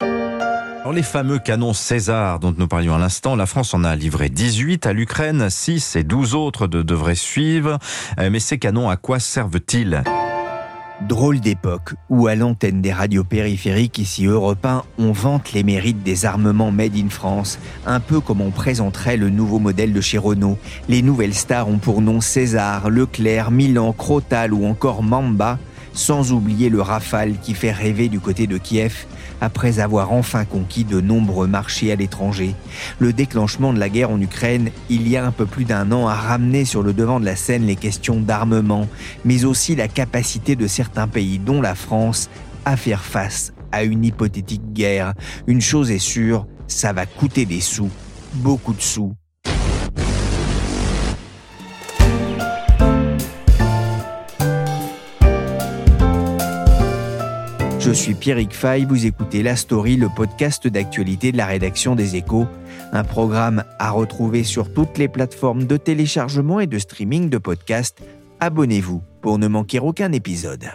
Alors les fameux canons César dont nous parlions à l'instant, la France en a livré 18 à l'Ukraine, 6 et 12 autres de devraient suivre. Euh, Mais ces canons, à quoi servent-ils? Drôle d'époque où à l'antenne des radios périphériques ici Europe 1, on vante les mérites des armements made in France, un peu comme on présenterait le nouveau modèle de chez Renault. Les nouvelles stars ont pour nom César, Leclerc, Milan, Crotal ou encore Mamba, sans oublier le Rafale qui fait rêver du côté de Kiev après avoir enfin conquis de nombreux marchés à l'étranger. Le déclenchement de la guerre en Ukraine, il y a un peu plus d'un an, a ramené sur le devant de la scène les questions d'armement, mais aussi la capacité de certains pays, dont la France, à faire face à une hypothétique guerre. Une chose est sûre, ça va coûter des sous, beaucoup de sous. Je suis Pierrick Fay, vous écoutez La Story, le podcast d'actualité de la rédaction des Échos, un programme à retrouver sur toutes les plateformes de téléchargement et de streaming de podcasts. Abonnez-vous pour ne manquer aucun épisode.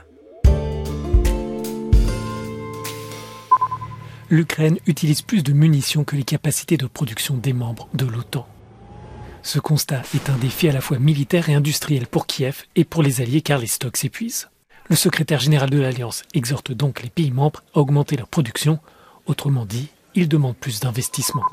L'Ukraine utilise plus de munitions que les capacités de production des membres de l'OTAN. Ce constat est un défi à la fois militaire et industriel pour Kiev et pour les alliés car les stocks s'épuisent. Le secrétaire général de l'Alliance exhorte donc les pays membres à augmenter leur production, autrement dit, il demande plus d'investissement.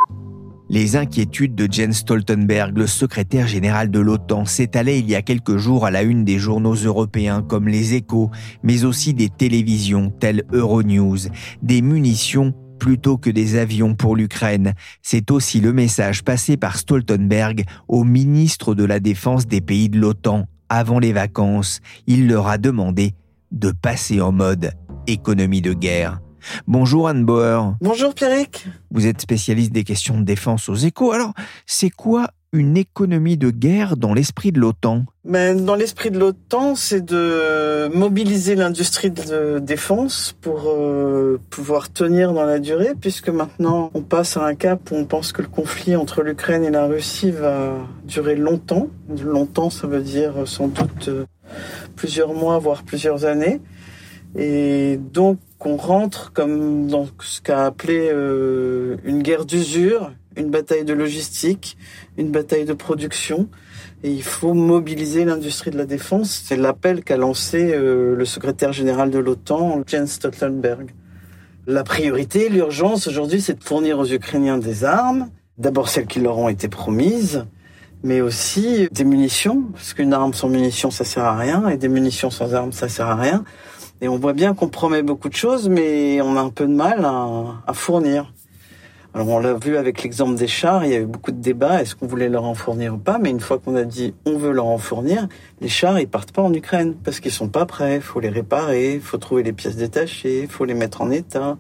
Les inquiétudes de Jens Stoltenberg, le secrétaire général de l'OTAN, s'étalaient il y a quelques jours à la une des journaux européens comme les Échos, mais aussi des télévisions telles Euronews, des munitions plutôt que des avions pour l'Ukraine. C'est aussi le message passé par Stoltenberg au ministre de la Défense des pays de l'OTAN. Avant les vacances, il leur a demandé de passer en mode économie de guerre. Bonjour Anne Bauer. Bonjour Pierrick. Vous êtes spécialiste des questions de défense aux échos. Alors, c'est quoi une économie de guerre dans l'esprit de l'OTAN Mais dans l'esprit de l'OTAN, c'est de mobiliser l'industrie de défense pour euh, pouvoir tenir dans la durée, puisque maintenant on passe à un cap où on pense que le conflit entre l'Ukraine et la Russie va durer longtemps. Longtemps, ça veut dire sans doute euh, plusieurs mois, voire plusieurs années. Et donc on rentre comme dans ce qu'a appelé euh, une guerre d'usure, une bataille de logistique, une bataille de production. Et il faut mobiliser l'industrie de la défense. C'est l'appel qu'a lancé euh, le secrétaire général de l'OTAN, Jens Stoltenberg. La priorité, l'urgence aujourd'hui, c'est de fournir aux Ukrainiens des armes. D'abord celles qui leur ont été promises, mais aussi des munitions, parce qu'une arme sans munitions, ça sert à rien, et des munitions sans armes, ça sert à rien. Et on voit bien qu'on promet beaucoup de choses, mais on a un peu de mal à, à fournir. Alors on l'a vu avec l'exemple des chars, il y a eu beaucoup de débats, est-ce qu'on voulait leur en fournir ou pas, mais une fois qu'on a dit on veut leur en fournir, les chars ils partent pas en Ukraine parce qu'ils sont pas prêts, faut les réparer, faut trouver les pièces détachées, faut les mettre en état,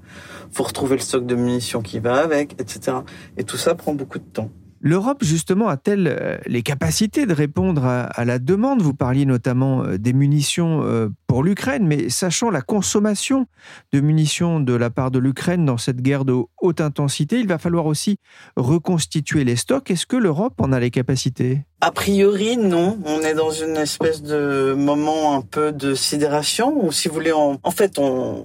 faut retrouver le stock de munitions qui va avec, etc. Et tout ça prend beaucoup de temps. L'Europe, justement, a-t-elle euh, les capacités de répondre à, la demande? Vous parliez notamment euh, des munitions euh, pour l'Ukraine, mais sachant la consommation de munitions de la part de l'Ukraine dans cette guerre de haute intensité, il va falloir aussi reconstituer les stocks. Est-ce que l'Europe en a les capacités? A priori, non. On est dans une espèce de moment un peu de sidération, ou si vous voulez, en fait, on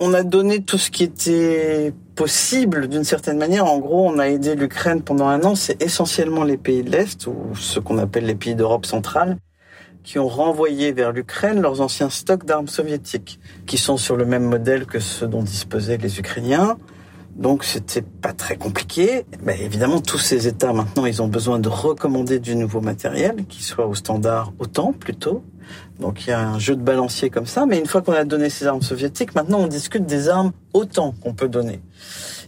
on a donné tout ce qui était possible d'une certaine manière. En gros, on a aidé l'Ukraine pendant un an. C'est essentiellement les pays de l'Est, ou ce qu'on appelle les pays d'Europe centrale, qui ont renvoyé vers l'Ukraine leurs anciens stocks d'armes soviétiques, qui sont sur le même modèle que ceux dont disposaient les Ukrainiens. Donc c'était pas très compliqué. Mais évidemment, tous ces États maintenant, ils ont besoin de recommander du nouveau matériel qui soit au standard OTAN plutôt. Donc il y a un jeu de balancier comme ça. Mais une fois qu'on a donné ces armes soviétiques, maintenant on discute des armes OTAN qu'on peut donner.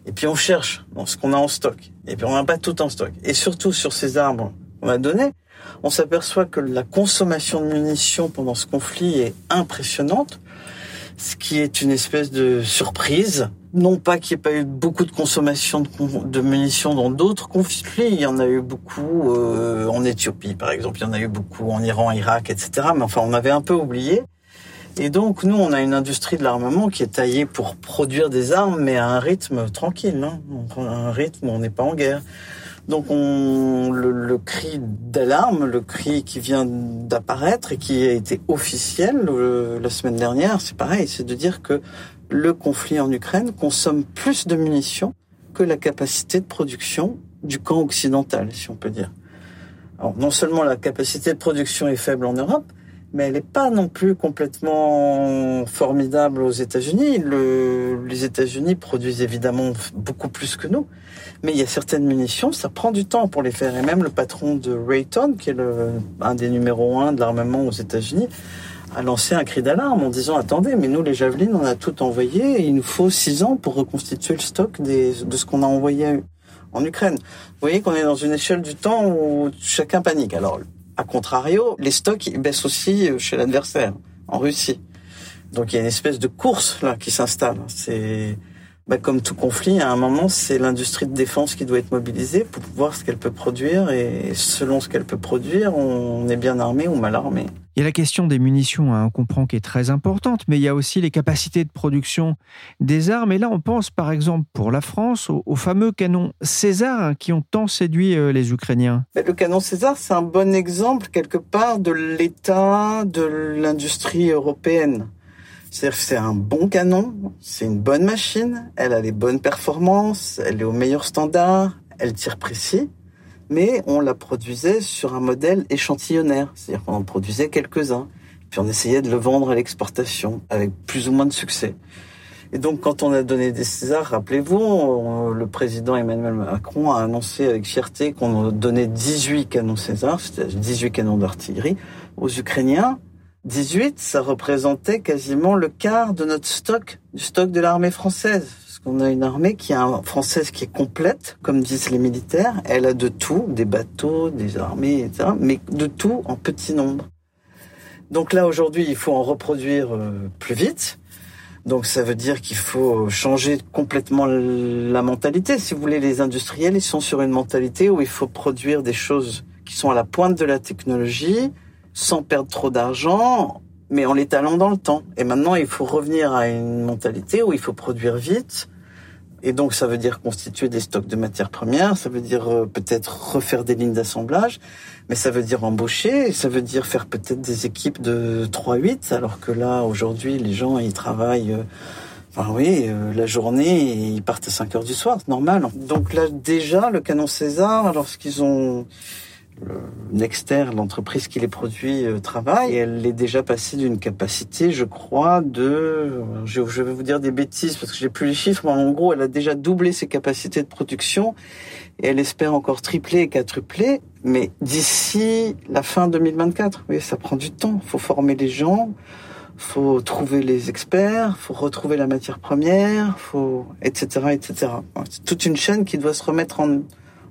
Et puis on cherche dans ce qu'on a en stock. Et puis on n'a pas tout en stock. Et surtout sur ces armes qu'on a données, on s'aperçoit que la consommation de munitions pendant ce conflit est impressionnante, ce qui est une espèce de surprise. Non pas qu'il n'y ait pas eu beaucoup de consommation de, munitions dans d'autres conflits, il y en a eu beaucoup euh, en Éthiopie par exemple, il y en a eu beaucoup en Iran, Irak, etc. Mais enfin, on avait un peu oublié. Et donc, nous, on a une industrie de l'armement qui est taillée pour produire des armes, mais à un rythme tranquille, hein, un rythme où on n'est pas en guerre. Donc on, le, cri d'alarme, le cri qui vient d'apparaître et qui a été officiel euh, la semaine dernière, c'est pareil, c'est de dire que le conflit en Ukraine consomme plus de munitions que la capacité de production du camp occidental, si on peut dire. Alors non seulement la capacité de production est faible en Europe, mais elle n'est pas non plus complètement formidable aux États-Unis. Le, les États-Unis produisent évidemment beaucoup plus que nous, mais il y a certaines munitions, ça prend du temps pour les faire. Et même le patron de Rayton, qui est le, un des numéros un de l'armement aux États-Unis, a lancé un cri d'alarme en disant attendez, mais nous les javelines, on a tout envoyé, et il nous faut six ans pour reconstituer le stock des, de ce qu'on a envoyé en Ukraine. Vous voyez qu'on est dans une échelle du temps où chacun panique. Alors a contrario, les stocks baissent aussi chez l'adversaire, en Russie. Donc il y a une espèce de course là qui s'installe. C'est bah, comme tout conflit, à un moment, c'est l'industrie de défense qui doit être mobilisée pour voir ce qu'elle peut produire. Et selon ce qu'elle peut produire, on est bien armé ou mal armé. Il y a la question des munitions, hein, on comprend qui est très importante, mais il y a aussi les capacités de production des armes. Et là, on pense par exemple pour la France au, fameux canon César hein, qui ont tant séduit euh, les Ukrainiens. Le canon César, c'est un bon exemple quelque part de l'état de l'industrie européenne. C'est-à-dire que c'est un bon canon, c'est une bonne machine, elle a les bonnes performances, elle est au meilleur standard, elle tire précis, mais on la produisait sur un modèle échantillonnaire, c'est-à-dire qu'on en produisait quelques-uns, puis on essayait de le vendre à l'exportation avec plus ou moins de succès. Et donc, quand on a donné des Césars, rappelez-vous, le président Emmanuel Macron a annoncé avec fierté qu'on donnait 18 canons César, c'est-à-dire 18 canons d'artillerie, aux Ukrainiens 18, ça représentait quasiment le quart de notre stock, du stock de l'armée française. Parce qu'on a une armée qui est française qui est complète, comme disent les militaires. Elle a de tout, des bateaux, des armées, etc. Mais de tout en petit nombre. Donc là, aujourd'hui, il faut en reproduire euh, plus vite. Donc ça veut dire qu'il faut changer complètement la mentalité. Si vous voulez, les industriels, ils sont sur une mentalité où il faut produire des choses qui sont à la pointe de la technologie, sans perdre trop d'argent, mais en l'étalant dans le temps. Et maintenant, il faut revenir à une mentalité où il faut produire vite. Et donc, ça veut dire constituer des stocks de matières premières, ça veut dire euh, peut-être refaire des lignes d'assemblage, mais ça veut dire embaucher, ça veut dire faire peut-être des équipes de 3-8, alors que là, aujourd'hui, les gens, ils travaillent... Euh, oui, euh, la journée, ils partent à 5 heures du soir, normal. Donc là, déjà, le canon César, lorsqu'ils ont Nexter, l'entreprise qui les produit, euh, travaille. Et elle est déjà passée d'une capacité, je crois, de... Je, vais vous dire des bêtises parce que j'ai plus les chiffres, mais en gros, elle a déjà doublé ses capacités de production et elle espère encore tripler et quadrupler. Mais d'ici la fin 2024, oui, ça prend du temps. Il faut former les gens, faut trouver les experts, faut retrouver la matière première, faut etc. etc. C'est toute une chaîne qui doit se remettre en,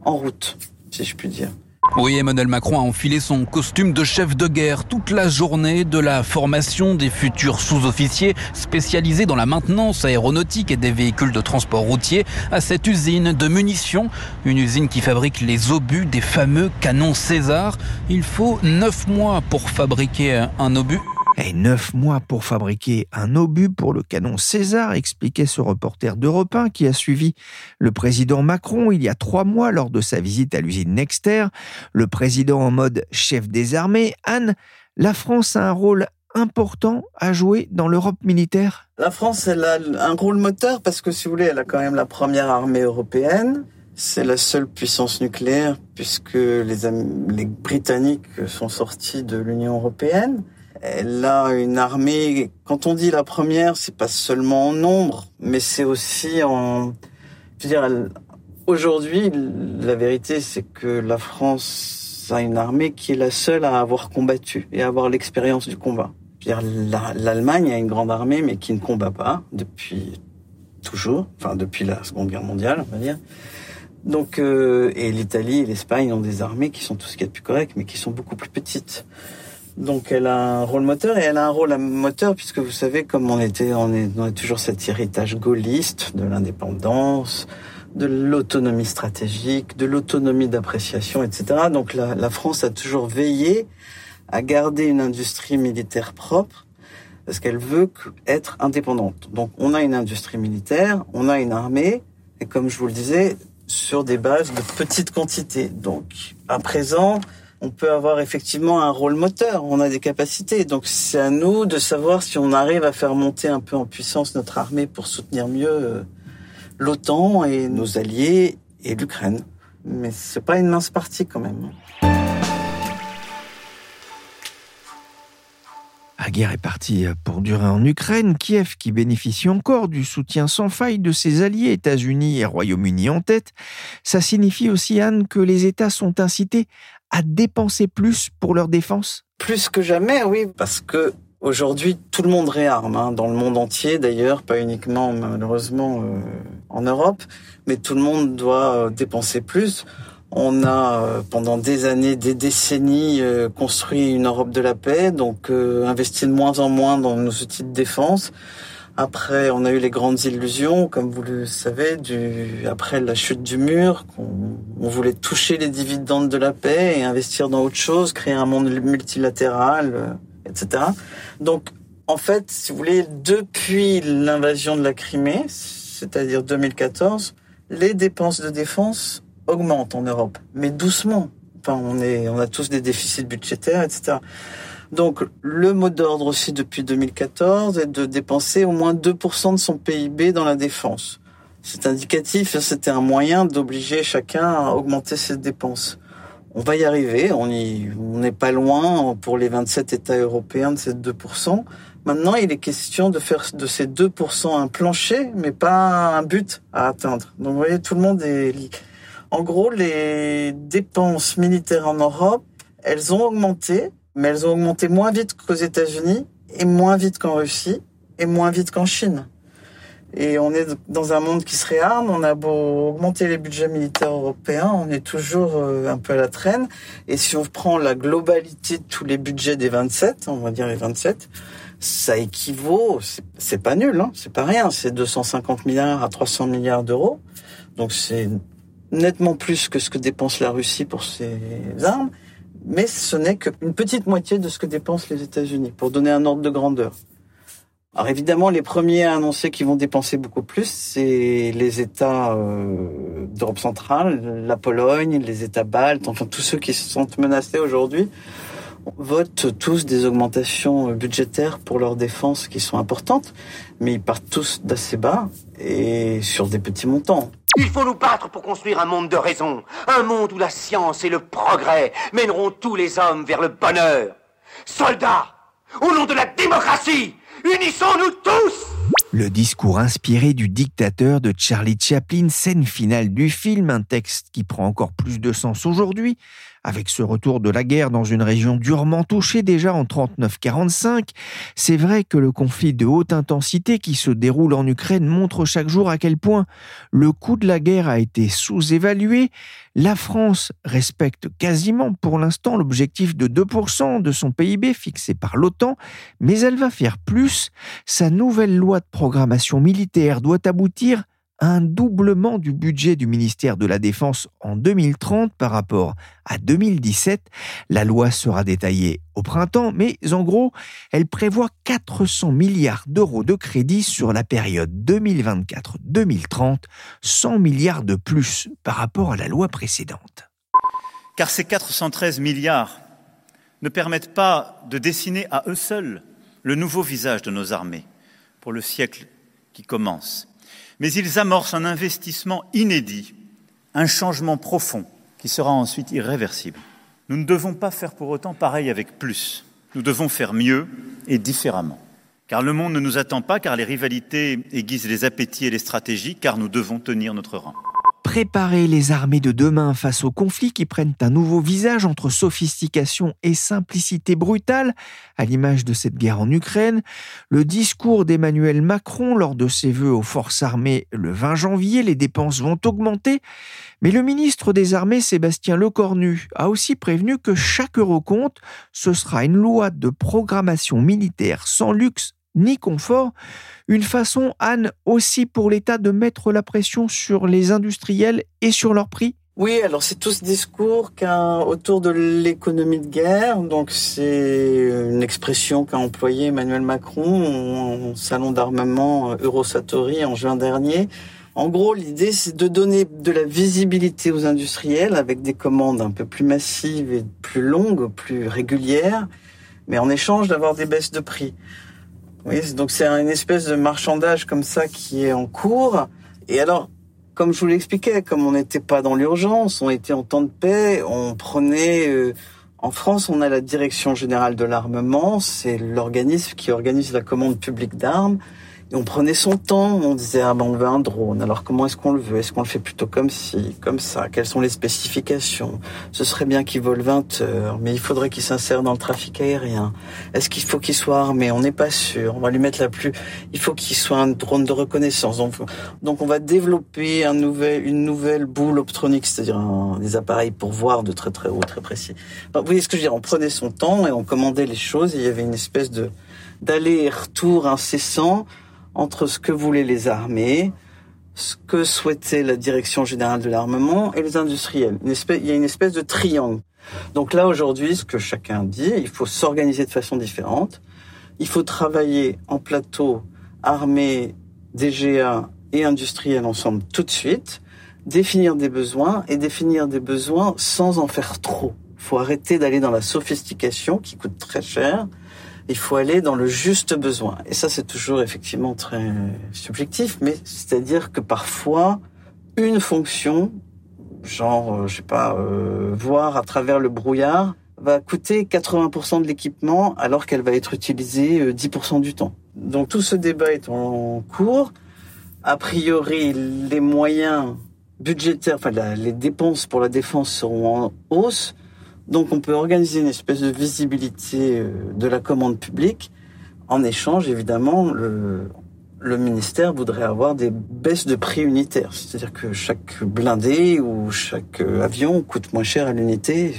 en route, si je puis dire. Oui, Emmanuel Macron a enfilé son costume de chef de guerre toute la journée de la formation des futurs sous-officiers spécialisés dans la maintenance aéronautique et des véhicules de transport routier à cette usine de munitions, une usine qui fabrique les obus des fameux canons César. Il faut neuf mois pour fabriquer un obus et neuf mois pour fabriquer un obus pour le canon César, expliquait ce reporter d'Europe 1 qui a suivi le président Macron il y a trois mois lors de sa visite à l'usine Nexter. Le président en mode chef des armées, Anne, la France a un rôle important à jouer dans l'Europe militaire La France, elle a un rôle moteur parce que, si vous voulez, elle a quand même la première armée européenne. C'est la seule puissance nucléaire puisque les, les Britanniques sont sortis de l'Union européenne. Elle a une armée. Quand on dit la première, c'est pas seulement en nombre, mais c'est aussi en. Je veux dire, aujourd'hui, la vérité, c'est que la France a une armée qui est la seule à avoir combattu et à avoir l'expérience du combat. L'Allemagne a une grande armée, mais qui ne combat pas depuis toujours, enfin depuis la Seconde Guerre mondiale, on va dire. Donc, euh, et l'Italie et l'Espagne ont des armées qui sont tout ce qu'il y a de plus correct, mais qui sont beaucoup plus petites. Donc, elle a un rôle moteur et elle a un rôle moteur puisque vous savez, comme on était, on est, on toujours cet héritage gaulliste de l'indépendance, de l'autonomie stratégique, de l'autonomie d'appréciation, etc. Donc, la, la France a toujours veillé à garder une industrie militaire propre parce qu'elle veut être indépendante. Donc on a une industrie militaire, on a une armée, et comme je vous le disais, sur des bases de petites quantités. Donc à présent, on peut avoir effectivement un rôle moteur, on a des capacités. Donc c'est à nous de savoir si on arrive à faire monter un peu en puissance notre armée pour soutenir mieux euh, l'OTAN et nos alliés et l'Ukraine. Mais c'est pas une mince partie quand même. Guerre est partie pour durer en Ukraine. Kiev, qui bénéficie encore du soutien sans faille de ses alliés, États-Unis et Royaume-Uni en tête, ça signifie aussi, Anne, que les États sont incités à dépenser plus pour leur défense? Plus que jamais, oui, parce que aujourd'hui, tout le monde réarme, hein, dans le monde entier d'ailleurs, pas uniquement malheureusement euh, en Europe, mais tout le monde doit euh, dépenser plus. On a euh, pendant des années, des décennies euh, construit une Europe de la paix, donc euh, investi de moins en moins dans nos outils de défense. Après, on a eu les grandes illusions, comme vous le savez, du, après la chute du mur, qu'on on voulait toucher les dividendes de la paix et investir dans autre chose, créer un monde multilatéral, etc. Donc, en fait, si vous voulez, depuis l'invasion de la Crimée, c'est-à-dire 2014, les dépenses de défense augmente en Europe, mais doucement. Enfin, on est, on a tous des déficits budgétaires, etc. Donc, le mot d'ordre aussi depuis 2014 est de dépenser au moins 2% de son PIB dans la défense. C'est indicatif, c'était un moyen d'obliger chacun à augmenter ses dépenses. On va y arriver, on n'est pas loin pour les 27 États européens de ces 2%. Maintenant, il est question de faire de ces 2% un plancher, mais pas un but à atteindre. Donc, vous voyez, tout le monde est en gros, les dépenses militaires en Europe, elles ont augmenté, mais elles ont augmenté moins vite qu'aux États-Unis et moins vite qu'en Russie et moins vite qu'en Chine. Et on est dans un monde qui se réarme. On a beau augmenter les budgets militaires européens, on est toujours euh, un peu à la traîne. Et si on prend la globalité de tous les budgets des 27, on va dire les 27, ça équivaut, c'est pas nul, hein, c'est pas rien, c'est 250 milliards à 300 milliards d'euros. Donc c'est nettement plus que ce que dépense la Russie pour ses armes, mais ce n'est qu'une petite moitié de ce que dépensent les États-Unis, pour donner un ordre de grandeur. Alors évidemment, les premiers à annoncer qu'ils vont dépenser beaucoup plus, c'est les États euh, d'Europe centrale, la Pologne, les États baltes, enfin tous ceux qui se sont menacés aujourd'hui votent tous des augmentations budgétaires pour leur défense qui sont importantes, mais ils partent tous d'assez bas et sur des petits montants. Il faut nous battre pour construire un monde de raison, un monde où la science et le progrès mèneront tous les hommes vers le bonheur. Soldats, au nom de la démocratie, unissons-nous tous le discours inspiré du dictateur de Charlie Chaplin, scène finale du film, un texte qui prend encore plus de sens aujourd'hui, avec ce retour de la guerre dans une région durement touchée déjà en 39-45, c'est vrai que le conflit de haute intensité qui se déroule en Ukraine montre chaque jour à quel point le coût de la guerre a été sous-évalué. La France respecte quasiment pour l'instant l'objectif de 2% de son PIB fixé par l'OTAN, mais elle va faire plus. Sa nouvelle loi de programmation militaire doit aboutir un doublement du budget du ministère de la Défense en 2030 par rapport à 2017. La loi sera détaillée au printemps, mais en gros, elle prévoit 400 milliards d'euros de crédits sur la période 2024-2030, 100 milliards de plus par rapport à la loi précédente. Car ces 413 milliards ne permettent pas de dessiner à eux seuls le nouveau visage de nos armées pour le siècle qui commence mais ils amorcent un investissement inédit, un changement profond qui sera ensuite irréversible. Nous ne devons pas faire pour autant pareil avec plus. Nous devons faire mieux et différemment. Car le monde ne nous attend pas, car les rivalités aiguisent les appétits et les stratégies, car nous devons tenir notre rang. Préparer les armées de demain face aux conflits qui prennent un nouveau visage entre sophistication et simplicité brutale, à l'image de cette guerre en Ukraine, le discours d'Emmanuel Macron lors de ses vœux aux forces armées le 20 janvier, les dépenses vont augmenter, mais le ministre des Armées, Sébastien Lecornu, a aussi prévenu que chaque euro compte, ce sera une loi de programmation militaire sans luxe ni confort, une façon, Anne, aussi pour l'État de mettre la pression sur les industriels et sur leurs prix oui, alors c'est tout ce discours autour de l'économie de guerre. Donc c'est une expression qu'a employée Emmanuel Macron au salon d'armement Eurosatori en juin dernier. En gros, l'idée c'est de donner de la visibilité aux industriels avec des commandes un peu plus massives et plus longues, plus régulières, mais en échange d'avoir des baisses de prix. Oui, donc c'est une espèce de marchandage comme ça qui est en cours. Et alors, comme je vous l'expliquais, comme on n'était pas dans l'urgence, on était en temps de paix, on prenait... Euh, en France, on a la Direction générale de l'armement, c'est l'organisme qui organise la commande publique d'armes on prenait son temps, on disait ah ben on veut un drone. Alors comment est-ce qu'on le veut? Est-ce qu'on le fait plutôt comme ci, comme ça? Quelles sont les spécifications? Ce serait bien qu'il vole 20 heures, mais il faudrait qu'il s'insère dans le trafic aérien. Est-ce qu'il faut qu'il soit armé? On n'est pas sûr. On va lui mettre la plus. Il faut qu'il soit un drone de reconnaissance. Donc, on va développer un nouvel, une nouvelle boule optronique, c'est-à-dire des appareils pour voir de très très haut, très précis. vous voyez ce que je veux dire? On prenait son temps et on commandait les choses. Et il y avait une espèce de d'aller-retour incessant entre ce que voulaient les armées, ce que souhaitait la direction générale de l'armement et les industriels. il y a une espèce de triangle. Donc là, aujourd'hui, ce que chacun dit, il faut s'organiser de façon différente. Il faut travailler en plateau armée, DGA et industriel ensemble tout de suite, définir des besoins et définir des besoins sans en faire trop. Il faut arrêter d'aller dans la sophistication qui coûte très cher il faut aller dans le juste besoin. Et ça, c'est toujours effectivement très subjectif, mais c'est-à-dire que parfois, une fonction, genre, euh, je sais pas, euh, voir à travers le brouillard, va coûter 80% de l'équipement alors qu'elle va être utilisée 10% euh, du temps. Donc tout ce débat est en cours. A priori, les moyens budgétaires, enfin les dépenses pour la défense seront en hausse. Donc on peut organiser une espèce de visibilité euh, de la commande publique. En échange, évidemment, le, ministère voudrait avoir des baisses de prix unitaires. C'est-à-dire que chaque blindé ou chaque euh, avion coûte moins cher à l'unité.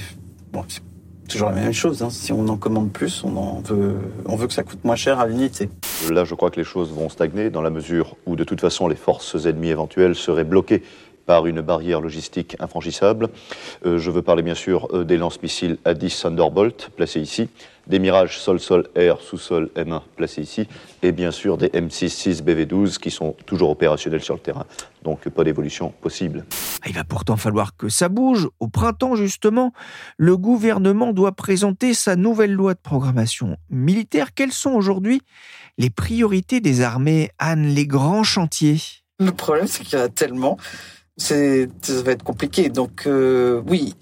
Bon, c'est toujours la même chose. Hein. Si on en commande plus, on veut que ça coûte moins cher à l'unité. Là, je crois que les choses vont stagner dans la mesure où, de toute façon, les forces ennemies éventuelles seraient bloquées par une barrière logistique infranchissable. Euh, je veux parler bien sûr euh, des lance-missiles A-10 Thunderbolt placés ici, des Mirage sol-sol-air sous-sol M1 placés ici, et bien sûr des M66 BV12 qui sont toujours opérationnels sur le terrain. Donc pas d'évolution possible. Ah, il va pourtant falloir que ça bouge. Au printemps, justement, le gouvernement doit présenter sa nouvelle loi de programmation militaire. Quelles sont aujourd'hui les priorités des armées, Anne, les grands chantiers? Le problème, c'est qu'il y en a tellement c'est ça va être compliqué. Donc euh, oui,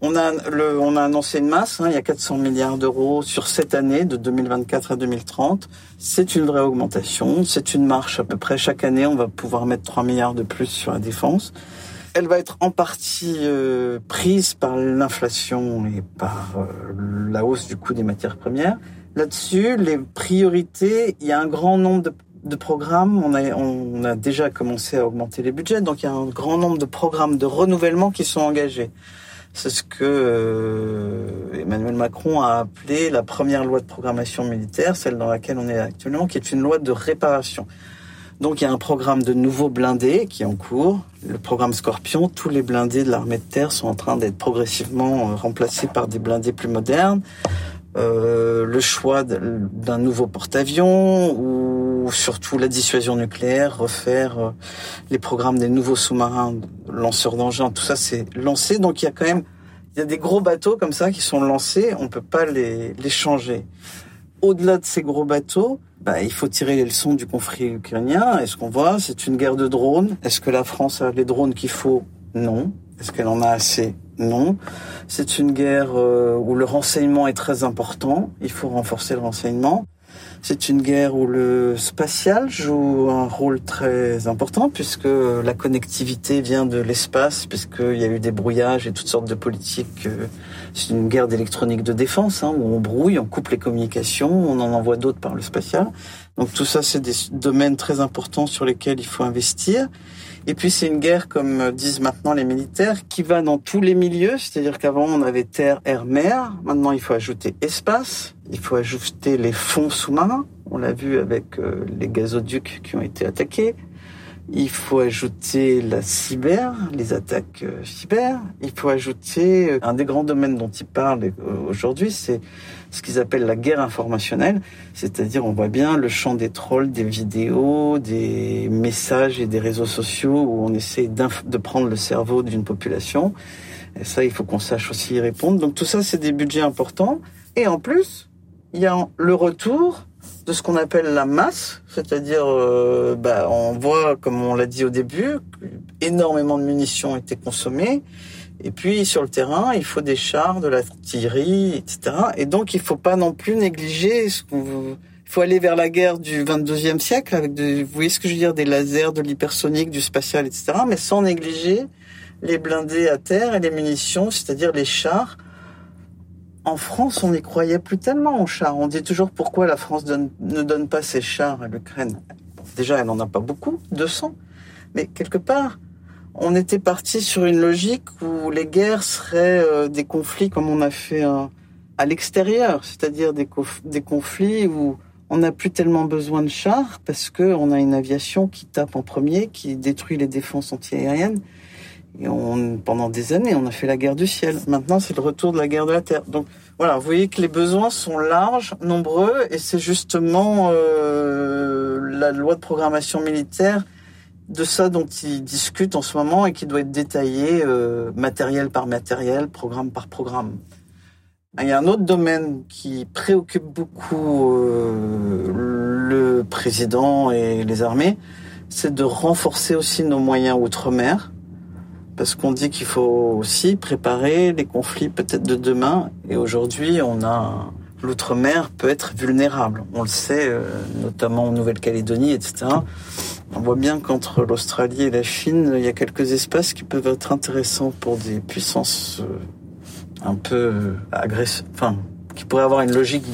on a le, on a annoncé une masse. Hein, il y a 400 milliards d'euros sur cette année de 2024 à 2030. C'est une vraie augmentation. C'est une marche à peu près chaque année. On va pouvoir mettre 3 milliards de plus sur la défense. Elle va être en partie euh, prise par l'inflation et par euh, la hausse du coût des matières premières. Là-dessus, les priorités, il y a un grand nombre de de programmes. On a, déjà commencé à augmenter les budgets, donc il y a un grand nombre de programmes de renouvellement qui sont engagés. C'est ce que euh, Emmanuel Macron a appelé la première loi de programmation militaire, celle dans laquelle on est actuellement, qui est une loi de réparation. Donc il y a un programme de nouveaux blindés qui est en cours, le programme Scorpion. Tous les blindés de l'armée de terre sont en train d'être progressivement euh, remplacés par des blindés plus modernes. Euh, le choix d'un nouveau porte-avions ou surtout la dissuasion nucléaire, refaire euh, les programmes des nouveaux sous-marins, lanceurs d'engins, tout ça c'est lancé. Donc il y a quand même il y a des gros bateaux comme ça qui sont lancés, on peut pas les, les changer. Au-delà de ces gros bateaux, bah, il faut tirer les leçons du conflit ukrainien. est ce qu'on voit, c'est une guerre de drones. Est-ce que la France a les drones qu'il faut? Non. Est-ce qu'elle en a assez? Non. C'est une guerre euh, où le renseignement est très important. Il faut renforcer le renseignement. C'est une guerre où le spatial joue un rôle très important puisque la connectivité vient de l'espace, puisqu'il y a eu des brouillages et toutes sortes de politiques. C'est une guerre d'électronique de défense hein, où on brouille, on coupe les communications, on en envoie d'autres par le spatial. Donc tout ça, c'est des domaines très importants sur lesquels il faut investir. Et puis c'est une guerre, comme disent maintenant les militaires, qui va dans tous les milieux. C'est-à-dire qu'avant on avait terre, air, mer. Maintenant il faut ajouter espace. Il faut ajouter les fonds sous-marins. On l'a vu avec euh, les gazoducs qui ont été attaqués. Il faut ajouter la cyber, les attaques euh, cyber. Il faut ajouter euh, un des grands domaines dont il parle aujourd'hui, c'est ce qu'ils appellent la guerre informationnelle. C'est-à-dire, on voit bien le champ des trolls, des vidéos, des messages et des réseaux sociaux où on essaie de prendre le cerveau d'une population. Et ça, il faut qu'on sache aussi y répondre. Donc tout ça, c'est des budgets importants. Et en plus, il y a le retour de ce qu'on appelle la masse, c'est-à-dire, euh, bah, on voit, comme on l'a dit au début, énormément de munitions ont été consommées. Et puis sur le terrain, il faut des chars, de l'artillerie, etc. Et donc il faut pas non plus négliger ce qu'on il faut aller vers la guerre du 22e siècle avec vous voyez ce que je veux dire, des lasers, de l'hypersonique, du spatial, etc. Mais sans négliger les blindés à terre et les munitions, c'est-à-dire les chars. En France, on n'y croyait plus tellement aux chars. On dit toujours pourquoi la France ne donne pas ses chars à l'Ukraine. déjà, elle n'en a pas beaucoup, 200. Mais quelque part, on était parti sur une logique où les guerres seraient euh, des conflits comme on a fait euh, à l'extérieur, c'est-à-dire des, des, conflits où on n'a plus tellement besoin de chars parce que on a une aviation qui tape en premier, qui détruit les défenses antiaériennes. Et on, pendant des années, on a fait la guerre du ciel. Maintenant, c'est le retour de la guerre de la terre. Donc voilà, vous voyez que les besoins sont larges, nombreux, et c'est justement euh, la loi de programmation militaire de ça dont ils discutent en ce moment et qui doit être détaillé euh, matériel par matériel, programme par programme. Il y a un autre domaine qui préoccupe beaucoup euh, le président et les armées, c'est de renforcer aussi nos moyens outre-mer, parce qu'on dit qu'il faut aussi préparer les conflits peut-être de demain, et aujourd'hui on a l'outre-mer peut être vulnérable. On le sait, euh, notamment en Nouvelle-Calédonie, etc. On voit bien qu'entre l'Australie et la Chine, il y a quelques espaces qui peuvent être intéressants pour des puissances euh, un peu euh, agressives, enfin, qui pourraient avoir une logique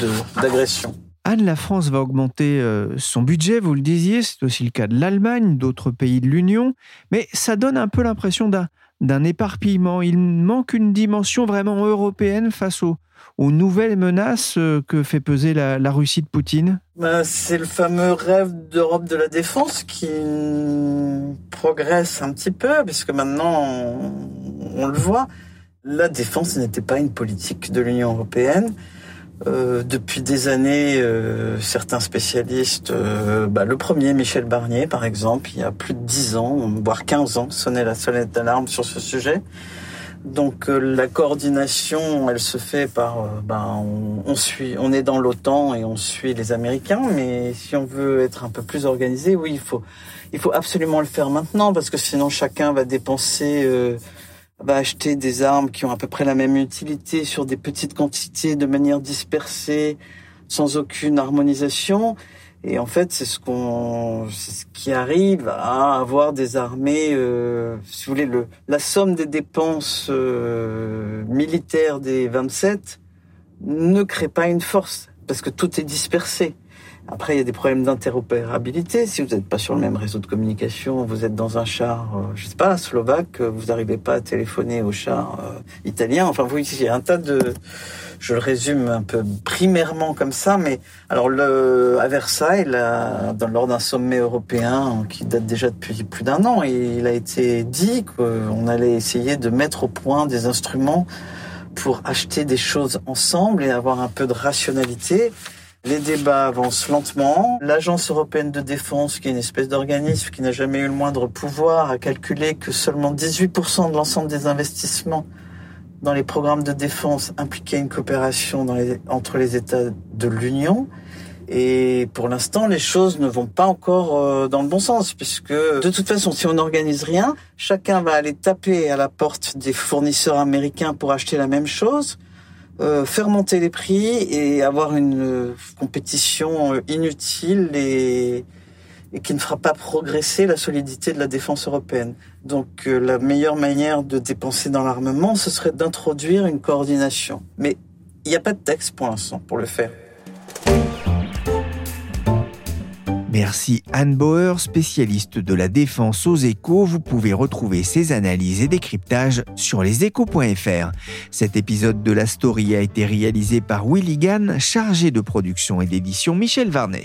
d'agression. Anne, la France va augmenter son budget, vous le disiez, c'est aussi le cas de l'Allemagne, d'autres pays de l'Union, mais ça donne un peu l'impression d'un éparpillement. Il manque une dimension vraiment européenne face aux, aux nouvelles menaces euh, que fait peser la, Russie de Poutine? Bah, C'est le fameux rêve d'Europe de la défense qui progresse un petit peu, puisque maintenant on, le voit. La défense n'était pas une politique de l'Union européenne. Euh, depuis des années, euh, certains spécialistes, bah, le premier, Michel Barnier par exemple, il y a plus de 10 ans, voire 15 ans, sonnait la sonnette d'alarme sur ce sujet. Donc euh, la coordination, elle se fait par, euh, ben, on, suit, on est dans l'OTAN et on suit les Américains, mais si on veut être un peu plus organisé, oui, il faut, il faut absolument le faire maintenant parce que sinon chacun va dépenser, euh, va acheter des armes qui ont à peu près la même utilité sur des petites quantités de manière dispersée, sans aucune harmonisation. Et en fait, c'est ce qu'on, ce qui arrive à avoir des armées, euh, si vous voulez, le, la somme des dépenses euh, militaires des 27 ne crée pas une force parce que tout est dispersé. Après, il y a des problèmes d'interopérabilité. Si vous n'êtes pas sur le même réseau de communication, vous êtes dans un char, euh, je sais pas, slovaque, vous n'arrivez pas à téléphoner au char euh, italien. Enfin, vous, il y a un tas de, je le résume un peu primairement comme ça, mais alors le, à Versailles, lors d'un sommet européen qui date déjà depuis plus d'un an, il a été dit qu'on allait essayer de mettre au point des instruments pour acheter des choses ensemble et avoir un peu de rationalité. Les débats avancent lentement. L'Agence européenne de défense, qui est une espèce d'organisme qui n'a jamais eu le moindre pouvoir, a calculé que seulement 18% de l'ensemble des investissements dans les programmes de défense impliquaient une coopération entre les États de l'Union. Et pour l'instant, les choses ne vont pas encore euh, dans le bon sens, puisque de toute façon, si on n'organise rien, chacun va aller taper à la porte des fournisseurs américains pour acheter la même chose. Euh, faire monter les prix et avoir une euh, compétition euh, inutile et, et qui ne fera pas progresser la solidité de la défense européenne. Donc la meilleure manière de dépenser dans l'armement, ce serait d'introduire une coordination. Mais il n'y a pas de texte pour l'instant pour le faire. Merci Anne Bauer, spécialiste de la défense aux échos. Vous pouvez retrouver ses analyses et décryptages sur leséchos.fr. Cet épisode de la story a été réalisé par Willy Gann, chargé de production et d'édition Michel Varnet.